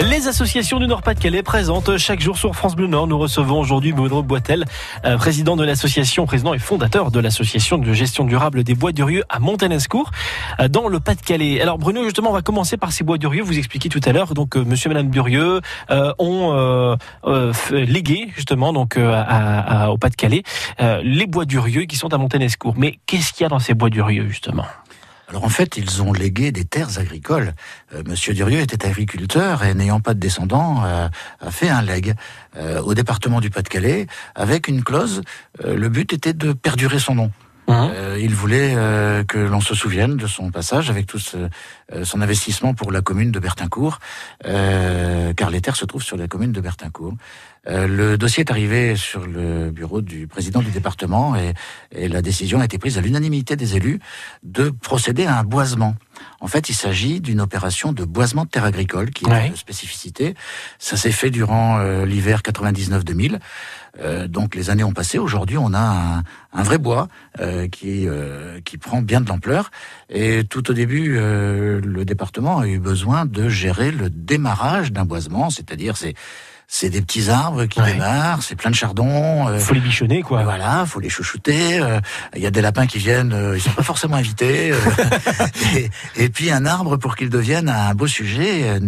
Les associations du Nord-Pas-de-Calais présentent chaque jour sur France Bleu Nord. Nous recevons aujourd'hui Bruno Boitel, euh, président de l'association, président et fondateur de l'association de gestion durable des bois durieux à Montanescourt, euh, dans le Pas-de-Calais. Alors Bruno, justement, on va commencer par ces bois durieux. Vous expliquez tout à l'heure, donc euh, Monsieur et Madame Durieux ont légué justement donc au Pas-de-Calais les bois durieux qui sont à Montanescourt. Mais qu'est-ce qu'il y a dans ces bois durieux justement? Alors en fait, ils ont légué des terres agricoles. Euh, Monsieur Durieux était agriculteur et n'ayant pas de descendants, euh, a fait un leg euh, au département du Pas-de-Calais avec une clause. le but était de perdurer son nom. Hein il voulait que l'on se souvienne de son passage avec tout son investissement pour la commune de Bertincourt, car les terres se trouvent sur la commune de Bertincourt. Euh, le dossier est arrivé sur le bureau du président du département et, la décision a été prise à l'unanimité des élus de procéder à un boisement. En fait, il s'agit d'une opération de boisement de terre agricole qui est une spécificité. Ça s'est fait durant euh, l'hiver 99-2000. Euh, donc les années ont passé. Aujourd'hui, on a un, vrai bois qui qui prend bien de l'ampleur. Et tout au début, le département a eu besoin de gérer le démarrage d'un boisement, c'est-à-dire c'est c'est des petits arbres qui démarrent, c'est plein de chardons. Euh, faut les bichonner, quoi. Voilà, faut les chouchouter. Euh, il y a des lapins qui viennent, euh, ils sont pas forcément invités. et, et, puis un arbre, pour qu'il devienne un beau sujet,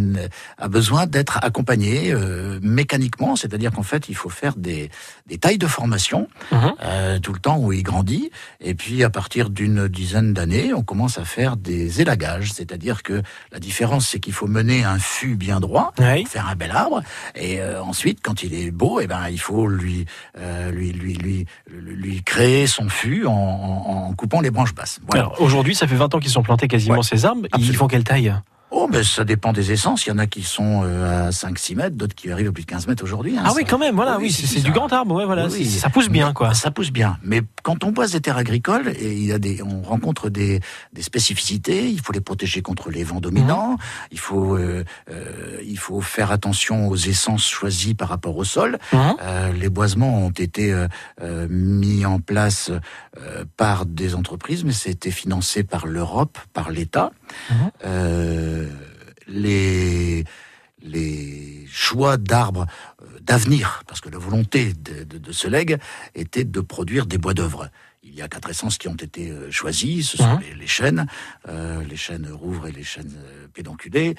a besoin d'être accompagné mécaniquement, c'est-à-dire qu'en fait, il faut faire des, des tailles de formation mhm. tout le temps où il grandit. Et puis à partir d'une dizaine d'années, on commence à faire des élagages, c'est-à-dire que la différence, c'est qu'il faut mener un fût bien droit, faire un bel arbre, et euh, ensuite, quand il est beau, eh ben, il faut lui, euh, lui, lui, lui, lui, créer son fût en, en, coupant les branches basses. Voilà. Aujourd'hui, ça fait 20 ans qu'ils sont plantés quasiment ces arbres. Ils font quelle taille? Oh, ben ça dépend des essences. Il y en a qui sont euh, à 5-6 mètres, d'autres qui arrivent à plus de 15 mètres aujourd'hui. Hein, ah oui, quand même, voilà, oui, c'est du grand arbre, ouais, voilà, ça pousse bien, quoi. Ça pousse bien. Mais quand on boise des terres agricoles, et il y a des, on rencontre des, des spécificités. Il faut les protéger contre les vents dominants. Mmh. Il faut, euh, euh, il faut faire attention aux essences choisies par rapport au sol. Mmh. Euh, les boisements ont été euh, mis en place par des entreprises, mais c'était financé par l'Europe, par l'État. Mmh les, les choix d'arbres euh, d'avenir, parce que la volonté de, ce legs était de produire des bois d'œuvre. Il y a quatre essences qui ont été euh, choisies. Ce sont les, chênes, euh, les chênes rouvres et les chênes pédonculés.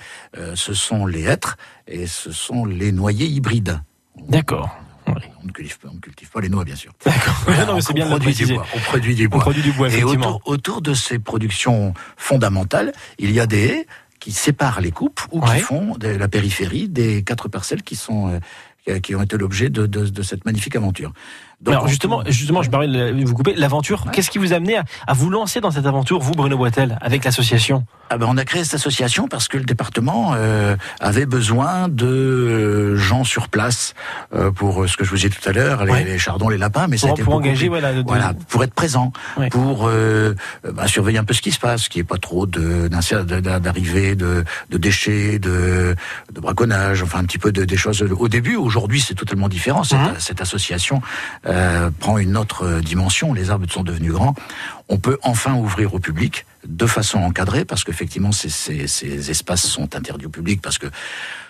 ce sont les hêtres et ce sont les noyers hybrides. D'accord. On ne, cultive, cultive, pas les noix, bien sûr. D'accord. c'est bien produit du bois. On produit du bois. On produit du bois, Et autour, autour, de ces productions fondamentales, il y a des haies qui séparent les coupes ou qui font de la périphérie des quatre parcelles qui sont euh, qui ont été l'objet de, de, de, cette magnifique aventure. Alors justement, justement, je parlais de vous couper l'aventure. Qu'est-ce qui vous a amené à, vous lancer dans cette aventure, vous, Bruno Boitel, avec l'association? Ah ben, on a créé cette association parce que le département euh, avait besoin de euh, gens sur place euh, pour ce que je vous disais tout à l'heure, les, chardons, les lapins, mais pour, pour engager, voilà, voilà, pour être présent, pour bah, surveiller un peu ce qui se passe, qu'il n'y ait pas trop de d'arrivée de, de, déchets, de, de braconnage, enfin un petit peu de, des choses. Au début, aujourd'hui, c'est totalement différent. Cette, mmh. cette association prend une autre dimension. Les arbres sont devenus grands. On peut enfin ouvrir au public de façon encadrée, parce qu'effectivement, ces, ces, ces, espaces sont interdits au public, parce que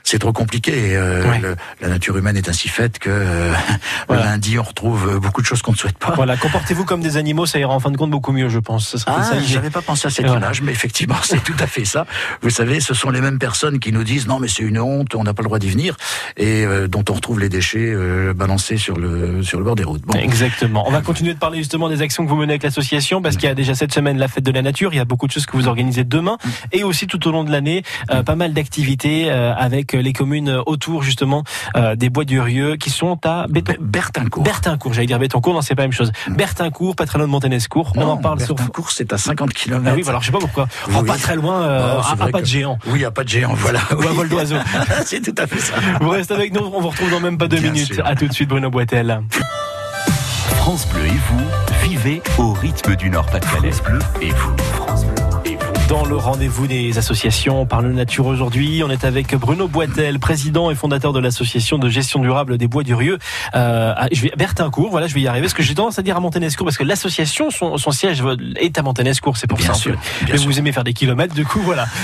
c'est trop compliqué. Euh, la nature humaine est ainsi faite que euh, lundi, on retrouve beaucoup de choses qu'on ne souhaite pas. Voilà, comportez-vous comme des animaux, ça ira en fin de compte beaucoup mieux, je pense. ah, j'avais pas pensé à cette image, mais effectivement, c'est tout à fait ça. Vous savez, ce sont les mêmes personnes qui nous disent non, mais c'est une honte, on n'a pas le droit d'y venir, et euh, dont on retrouve les déchets euh, balancés sur le sur le bord des routes. Bon. Exactement. On va continuer de parler justement des actions que vous menez avec l'association, parce qu'il y a déjà cette semaine la fête de la nature. Il y a beaucoup de choses que vous organisez demain, mm. et aussi tout au long de l'année, pas mal d'activités avec les communes autour justement euh, des bois d'Urieux qui sont à Bertincourt. Bertincourt, j'allais dire Bétoncourt, non c'est pas la même chose. Bertincourt, patrimoine de Montanescourt, on en parle Bertincourt, c'est à 50 km. Ah oui, alors je sais pas pourquoi. Oh, pas très loin, euh, à, pas de géant. Oui, à pas de géant, voilà. Ou à vol d'oiseau. c'est tout à fait ça. Vous restez avec nous, on vous retrouve dans même pas deux minutes. À tout de suite Bruno Boitel. France Bleu et vous, au rythme du Nord-Pas-de-Calais. Bleu et vous, dans le rendez-vous des associations par le nature aujourd'hui. On est avec Bruno Boitel, président et fondateur de l'association de gestion durable des bois du Euh, je vais Bertincourt, voilà, je vais y arriver. Ce que j'ai tendance à dire à Montanescourt parce que l'association, son, siège est à Montanescourt, c'est pour bien ça. Sûr, Mais vous aimez faire des kilomètres, du coup, voilà.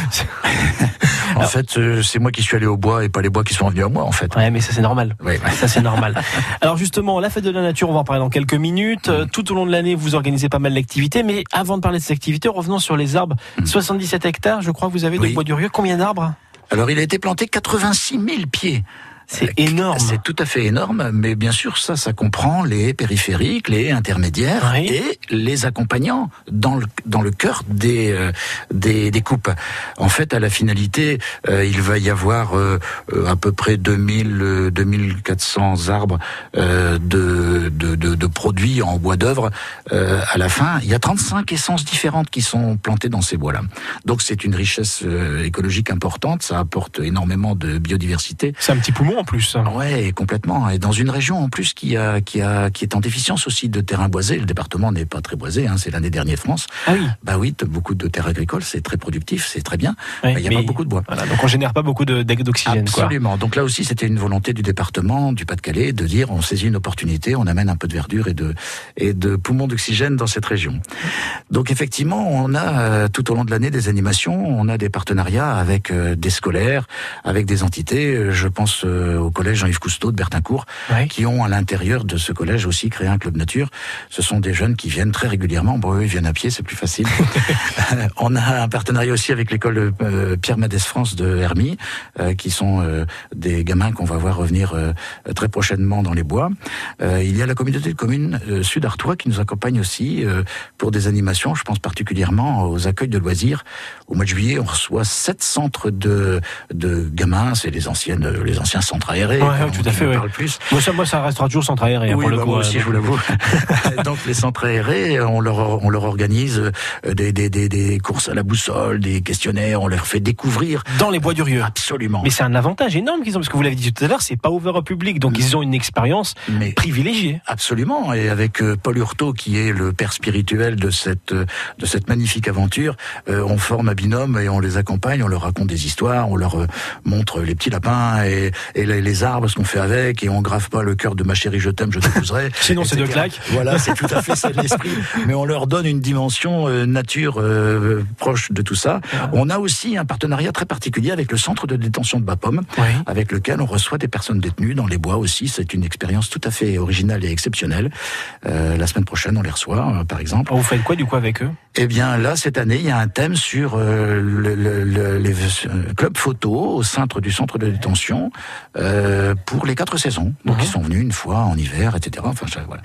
En fait, euh, c'est moi qui suis allé au bois et pas les bois qui sont venus à moi, en fait. Ouais, mais ça c'est normal. Oui, oui. Ça c'est normal. Alors justement, la fête de la nature, on va en parler dans quelques minutes. Euh, Tout au long de l'année, vous organisez pas mal d'activités, mais avant de parler de ces activités, revenons sur les arbres. 77 hectares, je crois, que vous avez de Oui. bois du Rieux. Combien d'arbres? Alors, il a été planté 86 000 pieds. C'est Euh, énorme. C'est tout à fait énorme, mais bien sûr, ça, ça comprend les périphériques, les intermédiaires Oui. et les accompagnants dans le, dans le cœur des, euh, des, des coupes. En fait, à la finalité, euh, il va y avoir euh, euh, à peu près 2000, euh, 2400 arbres euh, de, de, de, de produits en bois d'œuvre. Euh, à la fin, il y a 35 essences différentes qui sont plantées dans ces bois-là. Donc, c'est une richesse euh, écologique importante. Ça apporte énormément de biodiversité. C'est un petit poumon en plus. Ouais, complètement. Et dans une région en plus qui a qui a qui est en déficience aussi de terrain boisé. Le département n'est pas très boisé. Hein, c'est l'un des derniers de France. Ah oui. Bah oui, beaucoup de terres agricoles, c'est très productif, c'est très bien. Mais il y a pas beaucoup de bois. Voilà, donc on génère pas beaucoup d'oxygène. quoi. Absolument. Donc là aussi, c'était une volonté du département, du Pas-de-Calais, de dire on saisit une opportunité, on amène un peu de verdure et de et de poumons d'oxygène dans cette région. Donc effectivement, on a euh, tout au long de l'année des animations, on a des partenariats avec euh, des scolaires, avec des entités. Euh, Je pense euh, au collège Jean-Yves Cousteau de Bertincourt, qui ont à l'intérieur de ce collège aussi créé un club nature. Ce sont des jeunes qui viennent très régulièrement. Bon, eux, ils viennent à pied, c'est plus facile. Euh, on a un partenariat aussi avec l'école euh, Pierre Madès France de Hermie, euh, qui sont euh, des gamins qu'on va voir revenir euh, très prochainement dans les bois. Euh, il y a la communauté de communes euh, Sud-Artois qui nous accompagne aussi euh, pour des animations. Je pense particulièrement aux accueils de loisirs. Au mois de juillet, on reçoit sept centres de, de gamins. C'est les anciennes, les anciens centres Ouais, comme ouais, tout on à fait, ouais. parle plus. Moi ça, moi, ça restera toujours centre aéré hein, Oui, pour le bah, coup. moi euh, aussi, je vous l'avoue. Donc les centres aérés, on leur on leur organise euh, des, des, des, des courses à la boussole, des questionnaires, on leur fait découvrir Dans les bois du Rieux. absolument. Mais c'est un avantage énorme qu'ils ont, parce que vous l'avez dit tout à l'heure, c'est pas ouvert au public, donc ils ont une expérience Mais privilégiée. Absolument, et avec euh, Paul Hurtaud qui est le père spirituel de cette euh, de cette magnifique aventure, euh, on forme un binôme et on les accompagne, on leur raconte des histoires, on leur euh, montre les petits lapins et, et les, les arbres, ce qu'on fait avec, et on grave pas le cœur de ma chérie, je t'aime, je t'épouserai. Sinon, c'est deux claques. Voilà, c'est tout à fait ça l'esprit. Mais on leur donne une dimension euh, nature euh, proche de tout ça. On a aussi un partenariat très particulier avec le centre de détention de Bapaume Oui. avec lequel on reçoit des personnes détenues dans les bois aussi. C'est une expérience tout à fait originale et exceptionnelle. Euh, la semaine prochaine, on les reçoit, par exemple. Vous faites quoi du coup avec eux? Eh bien, là, cette année, il y a un thème sur euh, le, le- le- les euh, clubs photo au centre du centre de détention euh, pour les quatre saisons. Donc, Mhm. ils sont venus une fois en hiver, etc. Enfin, voilà.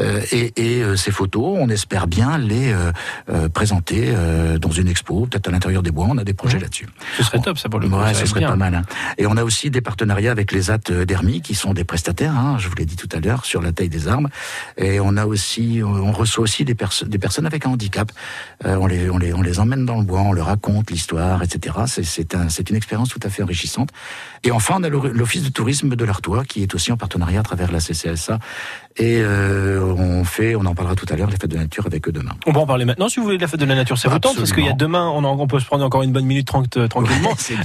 Euh, et et euh, ces photos, on espère bien les euh, présenter euh, dans une expo, peut-être à l'intérieur des bois. On a des projets Mhm. là-dessus. Ce serait top ça pour le coup. Ouais, ça serait bien. pas mal. hein. Et on a aussi des partenariats avec les AT d'Hermie, qui sont des prestataires, hein, je vous l'ai dit tout à l'heure, sur la taille des arbres. Et on a aussi, on reçoit aussi des, perso- des personnes avec un handicap. Euh, on, les, on, les, on les emmène dans le bois, on leur raconte l'histoire, etc. C'est- un, une expérience tout à fait enrichissante. Et enfin, on a l'Office de tourisme de l'Artois, qui est aussi en partenariat à travers la CCSA. Et euh, on fait, on en parlera tout à l'heure, les fêtes de nature avec eux demain. On va en parler maintenant si vous voulez de la fête de la nature. Ça vous tente parce qu'il y a demain, on, en- on peut se prendre encore une bonne minute euh, tranquillement. Ouais.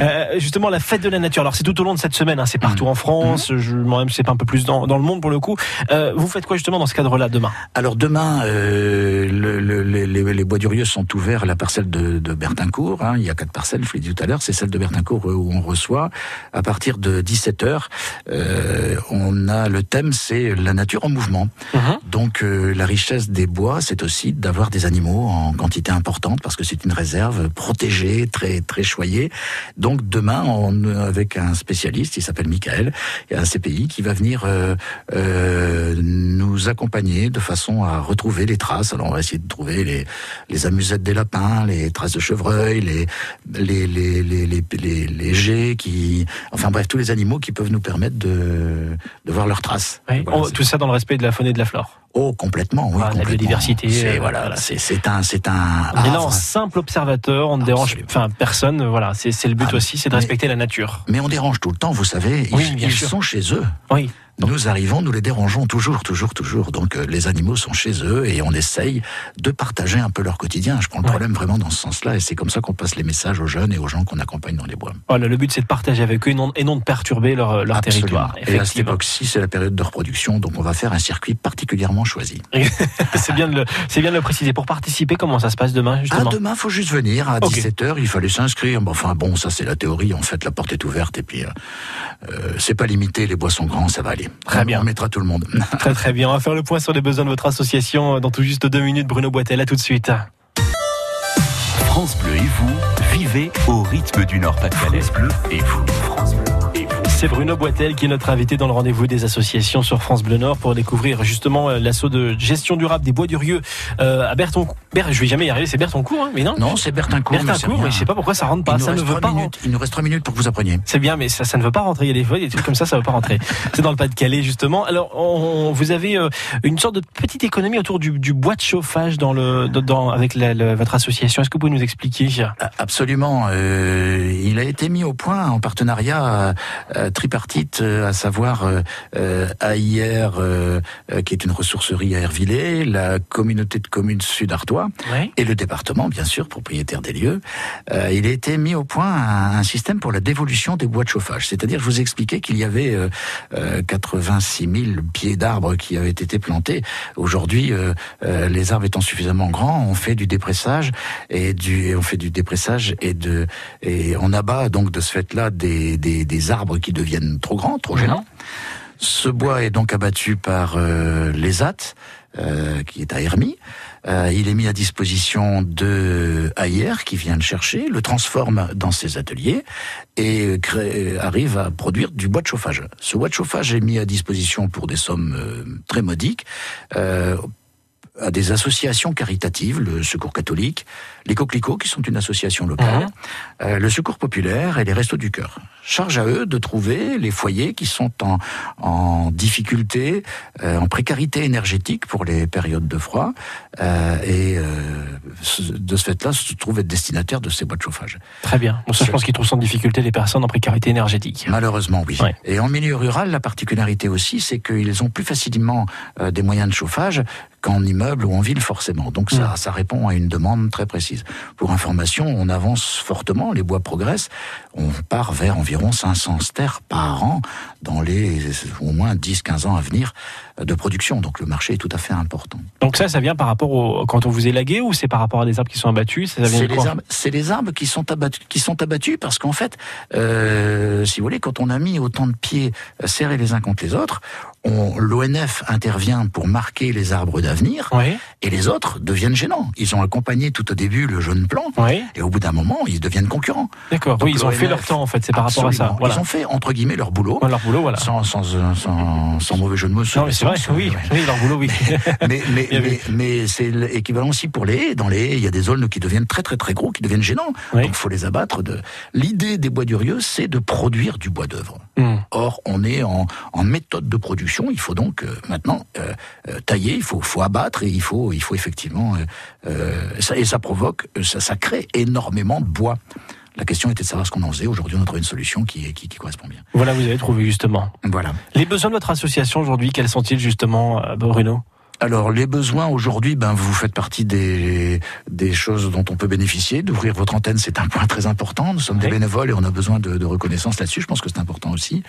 Euh, justement, la fête de la nature. Alors c'est tout au long de cette semaine. hein, c'est partout en France. Je moi-même c'est pas un peu plus dans, dans le monde pour le coup. Vous faites quoi justement dans ce cadre-là demain? Alors demain, le- le- les, les- les bois du Rieux sont ouverts à la parcelle de, de Bertincourt. hein. Il y a quatre parcelles, je l'ai dit tout à l'heure. C'est celle de Bertincourt euh, où on reçoit. À partir de 17h, euh, on a le thème, c'est la nature en mouvement. Donc euh, la richesse des bois, c'est aussi d'avoir des animaux en quantité importante parce que c'est une réserve protégée, très très choyée. Donc demain, on, avec un spécialiste, il s'appelle Michael, et un CPI qui va venir euh, nous accompagner de façon à retrouver les traces. Alors on va essayer de trouver les, les amusettes des lapins, les traces de chevreuil, les les les les les, les, les jets qui, enfin bref, tous les animaux qui peuvent nous permettre de de voir leurs traces. Oui. Voilà, On- c'est- Tout ça dans le respect de la faune et de la flore. Oh, complètement, oui. Ah, la complètement. biodiversité, C'est euh, voilà, c'est un, c'est un. On est là en simple observateur, on ne dérange enfin personne. Voilà, c'est le but Ah, aussi, c'est de mais- respecter la nature. Mais on dérange tout le temps, vous savez. Ils, Oui, bien ils sûr. sont chez eux. Oui. Nous arrivons, nous les dérangeons toujours, toujours, toujours. Donc euh, les animaux sont chez eux et on essaye de partager un peu leur quotidien. Je prends le Ouais. problème vraiment dans ce sens-là et c'est comme ça qu'on passe les messages aux jeunes et aux gens qu'on accompagne dans les bois. Voilà, le but c'est de partager avec eux et non, et non de perturber leur, territoire. Et à cette époque-ci, c'est la période de reproduction, donc on va faire un circuit particulièrement choisi. c'est bien de le, c'est bien de le préciser. Pour participer, comment ça se passe demain justement Ah, demain, faut juste venir à Ok. 17h. Il fallait s'inscrire. Enfin bon, ça c'est la théorie. En fait, la porte est ouverte et puis euh, euh, c'est pas limité. Les bois sont grands, ça va aller. Très bien. On mettra tout le monde. Très très bien. On va faire le point sur les besoins de votre association dans tout juste deux minutes. Bruno Boitel, à tout de suite. France Bleu et vous, vivez au rythme du Nord-Pas-de-Calais. France Bleu et vous, France Bleu. C'est Bruno Boitel qui est notre invité dans le rendez-vous des associations sur France Bleu Nord pour découvrir justement euh, l'assaut de gestion durable des bois du Rieux euh, à Bertoncourt. Ber- je vais jamais y arriver, c'est Bertoncourt, hein, mais non? Non, c'est mais Bertincourt, rien. mais je sais pas pourquoi ça rentre pas. Ça ne veut pas minutes. Il nous reste trois minutes pour que vous appreniez. C'est bien, mais ça, ça ne veut pas rentrer. Il y a des fois, des trucs comme ça, ça ne veut pas rentrer. C'est dans le Pas-de-Calais, justement. Alors, on- vous avez euh, une sorte de petite économie autour du, du bois de chauffage dans le, dans, avec la- le- votre association. Est-ce que vous pouvez nous expliquer? Absolument. Euh, il a été mis au point en partenariat euh, tripartite, euh, à savoir euh, euh, AIR, qui est une ressourcerie à Hervillers, la communauté de communes Sud-Artois Oui. et le département, bien sûr, propriétaire des lieux. Il a été mis au point un, un système pour la dévolution des bois de chauffage. C'est-à-dire, je vous expliquais qu'il y avait euh, euh, 86 000 pieds d'arbres qui avaient été plantés. Aujourd'hui, euh, euh, les arbres étant suffisamment grands, on fait du dépressage et du, on fait du dépressage et de, et on abat donc de ce fait-là des, des, des arbres qui deviennent trop grands, trop gênants. Ce bois est donc abattu par euh, l'ESAT, euh, qui est à Hermie. Euh, il est mis à disposition de AIR, qui vient le chercher, le transforme dans ses ateliers et arrive à produire du bois de chauffage. Ce bois de chauffage est mis à disposition pour des sommes très modiques. À des associations caritatives, le Secours catholique, les Coquelicots, qui sont une association locale, Mhm. euh, le Secours populaire et les Restos du Cœur. Charge à eux de trouver les foyers qui sont en, en difficulté, euh, en précarité énergétique pour les périodes de froid, euh, et euh, de ce fait-là, se trouver être destinataire de ces bois de chauffage. Très bien. Bon, ça, je pense qu'ils trouvent sans difficulté les personnes en précarité énergétique. Malheureusement, oui. Ouais. Et en milieu rural, la particularité aussi, c'est qu'ils ont plus facilement euh, des moyens de chauffage qu'en immeuble ou en ville, forcément. Donc ça, Mm. ça répond à une demande très précise. Pour information, on avance fortement, les bois progressent. On part vers environ 500 stères par an dans les au moins 10-15 ans à venir de production. Donc le marché est tout à fait important. Donc ça, ça vient par rapport au, quand on vous est lagué ou c'est par rapport à des arbres qui sont abattus? Ça, ça vient C'est les, quoi? arbres, c'est les arbres qui sont abattus, qui sont abattus parce qu'en fait, euh, si vous voulez, quand on a mis autant de pieds serrés les uns contre les autres, l'ONF intervient pour marquer les arbres d'avenir Oui, et les autres deviennent gênants. Ils ont accompagné tout au début le jeune plan oui, et au bout d'un moment, ils deviennent concurrents. d'accord. Oui, ils ont fait leur temps en fait. C'est par rapport à ça. Voilà. Ils ont fait entre guillemets leur boulot. Ouais, leur boulot, voilà. Sans, sans, sans, sans mauvais jeu de mots. Non, mais c'est vrai. Oui, ouais. oui, leur boulot, oui. mais, mais, mais, mais c'est l'équivalent aussi pour les haies. Dans les haies, il y a des aulnes qui deviennent très très très gros, qui deviennent gênants. Oui. Donc il faut les abattre. De... L'idée des bois durieux, c'est de produire du bois d'œuvre. Hmm. Or, on est en, en méthode de production. Il faut donc euh, maintenant euh, euh, tailler, il faut, faut abattre et il faut, il faut effectivement ça, et ça provoque, ça, ça crée énormément de bois. La question était de savoir ce qu'on en faisait. Aujourd'hui, on a trouvé une solution qui, qui, qui correspond bien. Voilà, vous avez trouvé justement. Voilà. Les besoins de votre association aujourd'hui, quels sont-ils justement, Bruno? Alors les besoins aujourd'hui, ben vous faites partie des des choses dont on peut bénéficier. D'ouvrir votre antenne, c'est un point très important. Nous sommes des bénévoles et on a besoin de, de reconnaissance là-dessus. Je pense que c'est important aussi.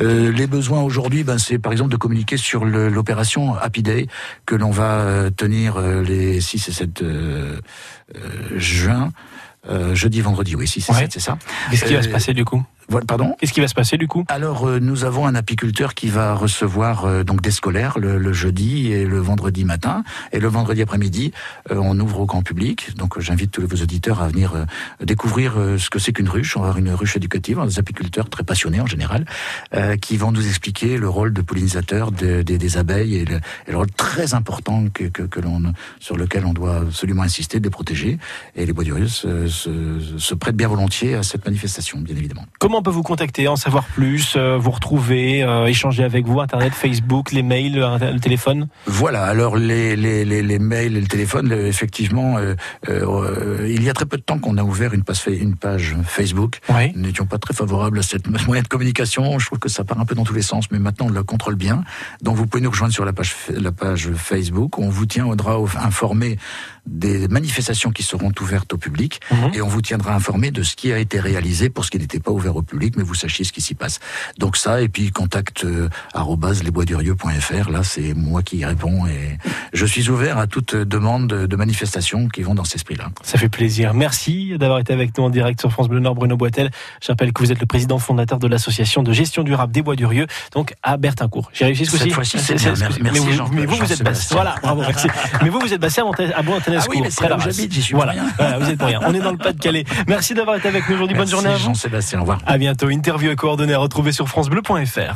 Euh, les besoins aujourd'hui, ben c'est par exemple de communiquer sur l'opération Happy Day que l'on va euh, tenir euh, les 6 et 7 euh, euh, juin. Euh, jeudi, vendredi, oui, 6 et Ouais. 7, c'est ça. Qu'est-ce qui va se passer du coup? Pardon Qu'est-ce qui va se passer du coup? Alors euh, nous avons un apiculteur qui va recevoir euh, donc des scolaires le, le jeudi et le vendredi matin. Et le vendredi après-midi euh, on ouvre au grand public. Donc euh, j'invite tous vos auditeurs à venir euh, découvrir euh, ce que c'est qu'une ruche on va avoir une ruche éducative a des apiculteurs très passionnés en général euh, qui vont nous expliquer le rôle de pollinisateur de- des- des abeilles et le, et le rôle très important que, que, que l'on sur lequel on doit absolument insister de les protéger. Et les bois durieux se, se, se prêtent bien volontiers à cette manifestation bien évidemment. Comment on peut vous contacter, en savoir plus, euh, vous retrouver, euh, échanger avec vous, Internet, Facebook, les mails, le, le téléphone Voilà, alors les, les, les, les mails et le téléphone, le- effectivement, euh, euh, il y a très peu de temps qu'on a ouvert une page, fa- une page Facebook. Oui. Nous n'étions pas très favorables à cette moyen de communication. Je trouve que ça part un peu dans tous les sens, mais maintenant on le contrôle bien. Donc vous pouvez nous rejoindre sur la page, la page Facebook. On vous tiendra informé des manifestations qui seront ouvertes au public Mhm. et on vous tiendra informé de ce qui a été réalisé pour ce qui n'était pas ouvert au au public, mais vous sachiez ce qui s'y passe. Donc ça, et puis contact euh, lesboisdurieux.fr, là c'est moi qui y réponds et je suis ouvert à toute demande de manifestation qui vont dans cet esprit-là. Ça fait plaisir. Merci d'avoir été avec nous en direct sur France Bleu Nord, Bruno Boitel. Je rappelle que vous êtes le président fondateur de l'association de gestion durable des Bois Durieux, donc à Bertincourt. J'ai réussi ce coup-ci. Cette fois-ci, c'est bien. Merci, mais vous, mais vous, vous êtes basé. Voilà, bravo, merci. mais vous, vous êtes basé à Montanescourt. Ah oui, mais c'est là où j'habite, j'y suis voilà. voilà, vous êtes pour rien. On est dans le Pas-de-Calais. Merci d'avoir été avec nous aujourd'hui. Bonne journée à vous. Jean-Sébastien, au revoir. À bientôt. Interview et coordonnées à retrouver sur FranceBleu.fr.